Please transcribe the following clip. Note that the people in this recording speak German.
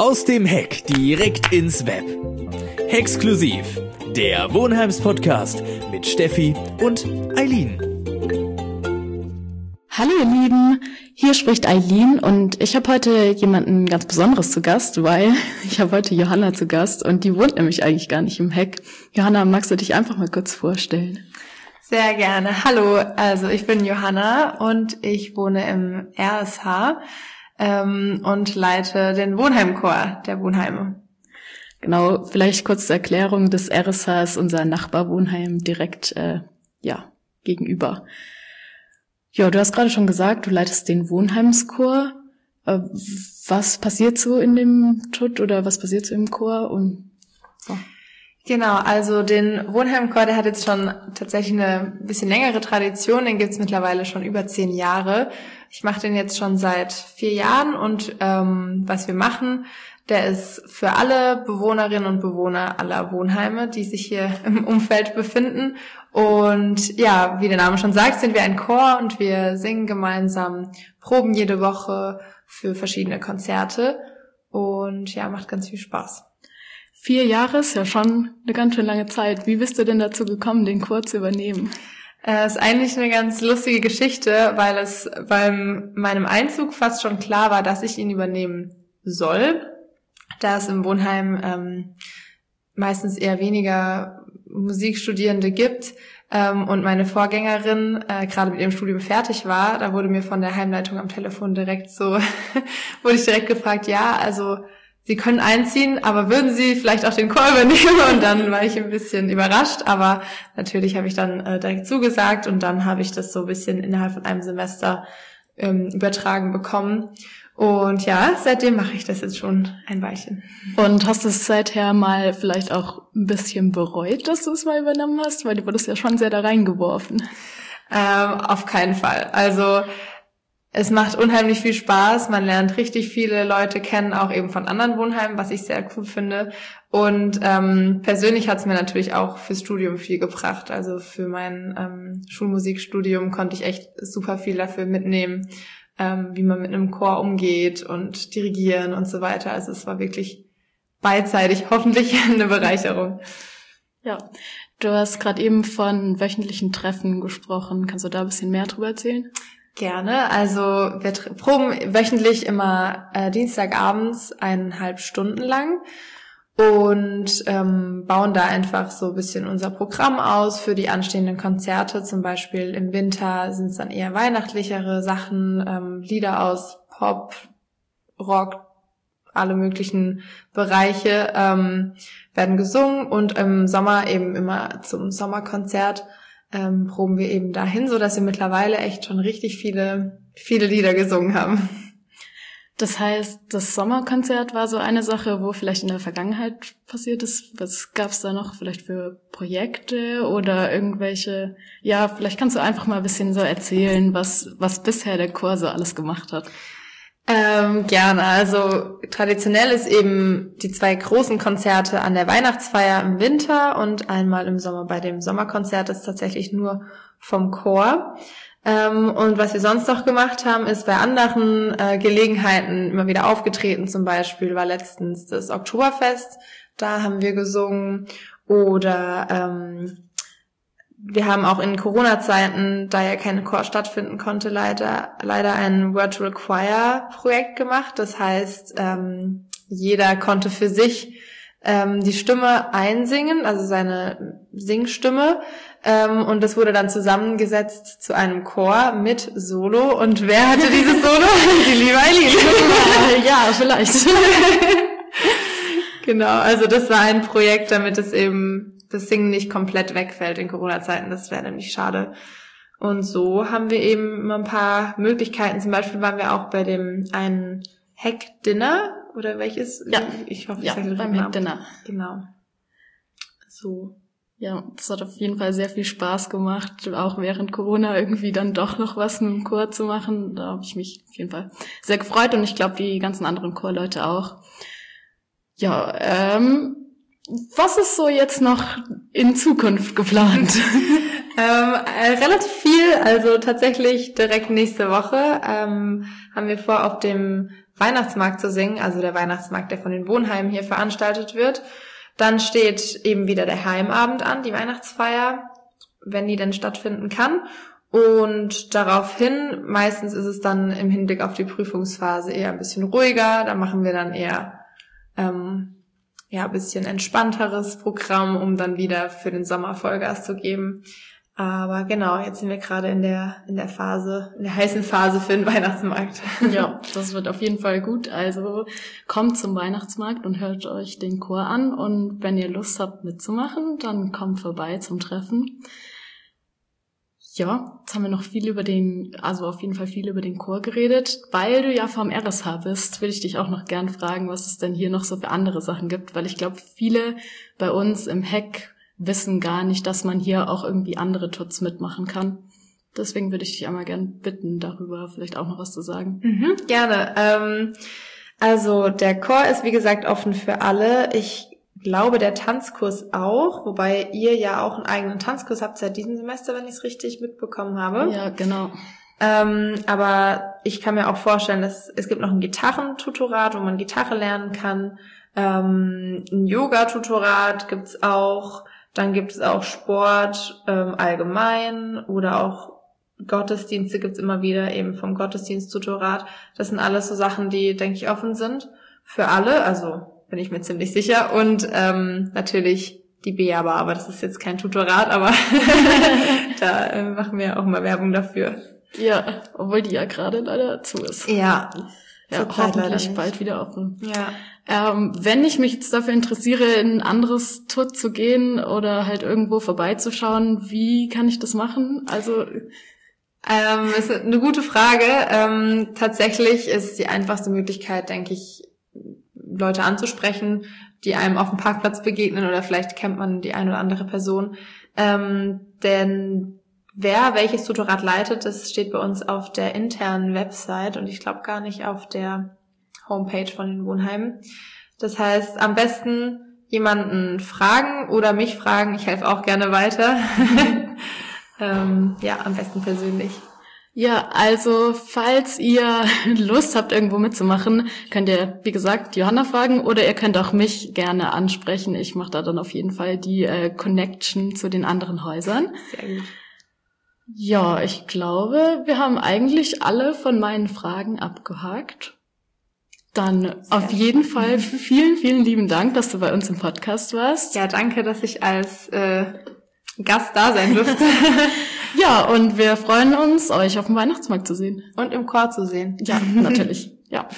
Aus dem Heck direkt ins Web. Exklusiv. Der Wohnheims Podcast mit Steffi und Eileen. Hallo ihr Lieben, hier spricht Eileen und ich habe heute jemanden ganz Besonderes zu Gast, weil ich habe heute Johanna zu Gast und die wohnt nämlich eigentlich gar nicht im Heck. Johanna, magst du dich einfach mal kurz vorstellen? Sehr gerne. Hallo, also ich bin Johanna und ich wohne im RSH ähm, und leite den Wohnheimchor der Wohnheime. Genau, vielleicht kurz zur Erklärung. Das RSH ist unser Nachbarwohnheim direkt äh, ja gegenüber. Ja, du hast gerade schon gesagt, du leitest den Wohnheimschor. Äh, was passiert so in dem Tut oder was passiert so im Chor und so? Genau, also den Wohnheimchor, der hat jetzt schon tatsächlich eine bisschen längere Tradition, den gibt's mittlerweile schon über zehn Jahre. Ich mache den jetzt schon seit vier Jahren und ähm, was wir machen, der ist für alle Bewohnerinnen und Bewohner aller Wohnheime, die sich hier im Umfeld befinden. Und ja, wie der Name schon sagt, sind wir ein Chor und wir singen gemeinsam, proben jede Woche für verschiedene Konzerte und ja, macht ganz viel Spaß. Vier Jahre ist ja schon eine ganz schön lange Zeit. Wie bist du denn dazu gekommen, den Chor zu übernehmen? Es äh, ist eigentlich eine ganz lustige Geschichte, weil es bei meinem Einzug fast schon klar war, dass ich ihn übernehmen soll, da es im Wohnheim ähm, meistens eher weniger Musikstudierende gibt ähm, und meine Vorgängerin äh, gerade mit ihrem Studium fertig war, da wurde mir von der Heimleitung am Telefon direkt so, wurde ich direkt gefragt, ja, also Sie können einziehen, aber würden Sie vielleicht auch den Chor übernehmen? Und dann war ich ein bisschen überrascht, aber natürlich habe ich dann äh, direkt zugesagt und dann habe ich das so ein bisschen innerhalb von einem Semester ähm, übertragen bekommen. Und ja, seitdem mache ich das jetzt schon ein Weilchen. Und hast du es seither mal vielleicht auch ein bisschen bereut, dass du es mal übernommen hast? Weil du wurdest ja schon sehr da reingeworfen. Ähm, auf keinen Fall. Also es macht unheimlich viel Spaß. Man lernt richtig viele Leute kennen, auch eben von anderen Wohnheimen, was ich sehr cool finde. Und ähm, persönlich hat es mir natürlich auch fürs Studium viel gebracht. Also für mein ähm, Schulmusikstudium konnte ich echt super viel dafür mitnehmen, ähm, wie man mit einem Chor umgeht und dirigieren und so weiter. Also es war wirklich beidseitig hoffentlich eine Bereicherung. Ja, du hast gerade eben von wöchentlichen Treffen gesprochen. Kannst du da ein bisschen mehr drüber erzählen? Gerne. Also wir proben wöchentlich immer äh, Dienstagabends eineinhalb Stunden lang und ähm, bauen da einfach so ein bisschen unser Programm aus für die anstehenden Konzerte. Zum Beispiel im Winter sind es dann eher weihnachtlichere Sachen, ähm, Lieder aus Pop, Rock, alle möglichen Bereiche ähm, werden gesungen und im Sommer eben immer zum Sommerkonzert ähm, proben wir eben dahin, so dass wir mittlerweile echt schon richtig viele, viele Lieder gesungen haben. Das heißt, das Sommerkonzert war so eine Sache, wo vielleicht in der Vergangenheit passiert ist. Was gab's da noch vielleicht für Projekte oder irgendwelche? Ja, vielleicht kannst du einfach mal ein bisschen so erzählen, was was bisher der Chor so alles gemacht hat. Ähm, gerne. Also traditionell ist eben die zwei großen Konzerte an der Weihnachtsfeier im Winter und einmal im Sommer bei dem Sommerkonzert ist tatsächlich nur vom Chor. Ähm, und was wir sonst noch gemacht haben, ist bei anderen äh, Gelegenheiten immer wieder aufgetreten. Zum Beispiel war letztens das Oktoberfest, da haben wir gesungen. Oder ähm, wir haben auch in Corona-Zeiten, da ja keine Chor stattfinden konnte, leider, leider ein Virtual Choir Projekt gemacht. Das heißt, ähm, jeder konnte für sich ähm, die Stimme einsingen, also seine Singstimme. Ähm, und das wurde dann zusammengesetzt zu einem Chor mit Solo. Und wer hatte dieses Solo? die liebe Eileen. ja, vielleicht. genau, also das war ein Projekt, damit es eben das Singen nicht komplett wegfällt in Corona-Zeiten. Das wäre nämlich schade. Und so haben wir eben immer ein paar Möglichkeiten. Zum Beispiel waren wir auch bei dem einen Hack-Dinner oder welches? Ja. Ich hoffe, ich ja, sage beim Hack-Dinner. Genau. So. Ja, das hat auf jeden Fall sehr viel Spaß gemacht, auch während Corona irgendwie dann doch noch was mit dem Chor zu machen. Da habe ich mich auf jeden Fall sehr gefreut und ich glaube die ganzen anderen Chorleute auch. Ja, ähm, was ist so jetzt noch in Zukunft geplant? ähm, äh, relativ viel, also tatsächlich direkt nächste Woche ähm, haben wir vor, auf dem Weihnachtsmarkt zu singen, also der Weihnachtsmarkt, der von den Wohnheimen hier veranstaltet wird. Dann steht eben wieder der Heimabend an, die Weihnachtsfeier, wenn die denn stattfinden kann. Und daraufhin, meistens ist es dann im Hinblick auf die Prüfungsphase eher ein bisschen ruhiger. Da machen wir dann eher ähm, ja bisschen entspannteres Programm, um dann wieder für den Sommer Vollgas zu geben. Aber genau, jetzt sind wir gerade in der, in der Phase, in der heißen Phase für den Weihnachtsmarkt. Ja, das wird auf jeden Fall gut. Also kommt zum Weihnachtsmarkt und hört euch den Chor an. Und wenn ihr Lust habt mitzumachen, dann kommt vorbei zum Treffen. Ja, jetzt haben wir noch viel über den, also auf jeden Fall viel über den Chor geredet. Weil du ja vom RSH bist, würde ich dich auch noch gern fragen, was es denn hier noch so für andere Sachen gibt, weil ich glaube, viele bei uns im Heck wissen gar nicht, dass man hier auch irgendwie andere Tuts mitmachen kann. Deswegen würde ich dich einmal gern bitten, darüber vielleicht auch noch was zu sagen. Mhm, gerne. Ähm, also der Chor ist wie gesagt offen für alle. Ich glaube, der Tanzkurs auch, wobei ihr ja auch einen eigenen Tanzkurs habt seit diesem Semester, wenn ich es richtig mitbekommen habe. Ja, genau. Ähm, aber ich kann mir auch vorstellen, dass es gibt noch ein Gitarrentutorat, wo man Gitarre lernen kann. Ähm, ein Yoga-Tutorat gibt's auch. Dann gibt es auch Sport ähm, allgemein oder auch Gottesdienste gibt's immer wieder eben vom Gottesdiensttutorat. Das sind alles so Sachen, die, denke ich, offen sind für alle. Also bin ich mir ziemlich sicher. Und ähm, natürlich die Beaba, aber das ist jetzt kein Tutorat, aber da äh, machen wir auch mal Werbung dafür. Ja, obwohl die ja gerade leider zu ist. Ja. Ja, hoffentlich bald wieder offen. Ja. Ähm, wenn ich mich jetzt dafür interessiere, in ein anderes Tour zu gehen oder halt irgendwo vorbeizuschauen, wie kann ich das machen? Also ähm, ist eine gute Frage. Ähm, tatsächlich ist die einfachste Möglichkeit, denke ich, Leute anzusprechen, die einem auf dem Parkplatz begegnen oder vielleicht kennt man die eine oder andere Person. Ähm, denn wer welches Tutorat leitet, das steht bei uns auf der internen Website und ich glaube gar nicht auf der Homepage von den Wohnheimen. Das heißt, am besten jemanden fragen oder mich fragen. Ich helfe auch gerne weiter. ähm, ja, am besten persönlich. Ja, also falls ihr Lust habt, irgendwo mitzumachen, könnt ihr, wie gesagt, Johanna fragen oder ihr könnt auch mich gerne ansprechen. Ich mache da dann auf jeden Fall die äh, Connection zu den anderen Häusern. Sehr gut. Ja, ich glaube, wir haben eigentlich alle von meinen Fragen abgehakt. Dann auf jeden Fall vielen, vielen lieben Dank, dass du bei uns im Podcast warst. Ja, danke, dass ich als äh, Gast da sein durfte. ja, und wir freuen uns, euch auf dem Weihnachtsmarkt zu sehen. Und im Chor zu sehen. Ja, natürlich. Ja.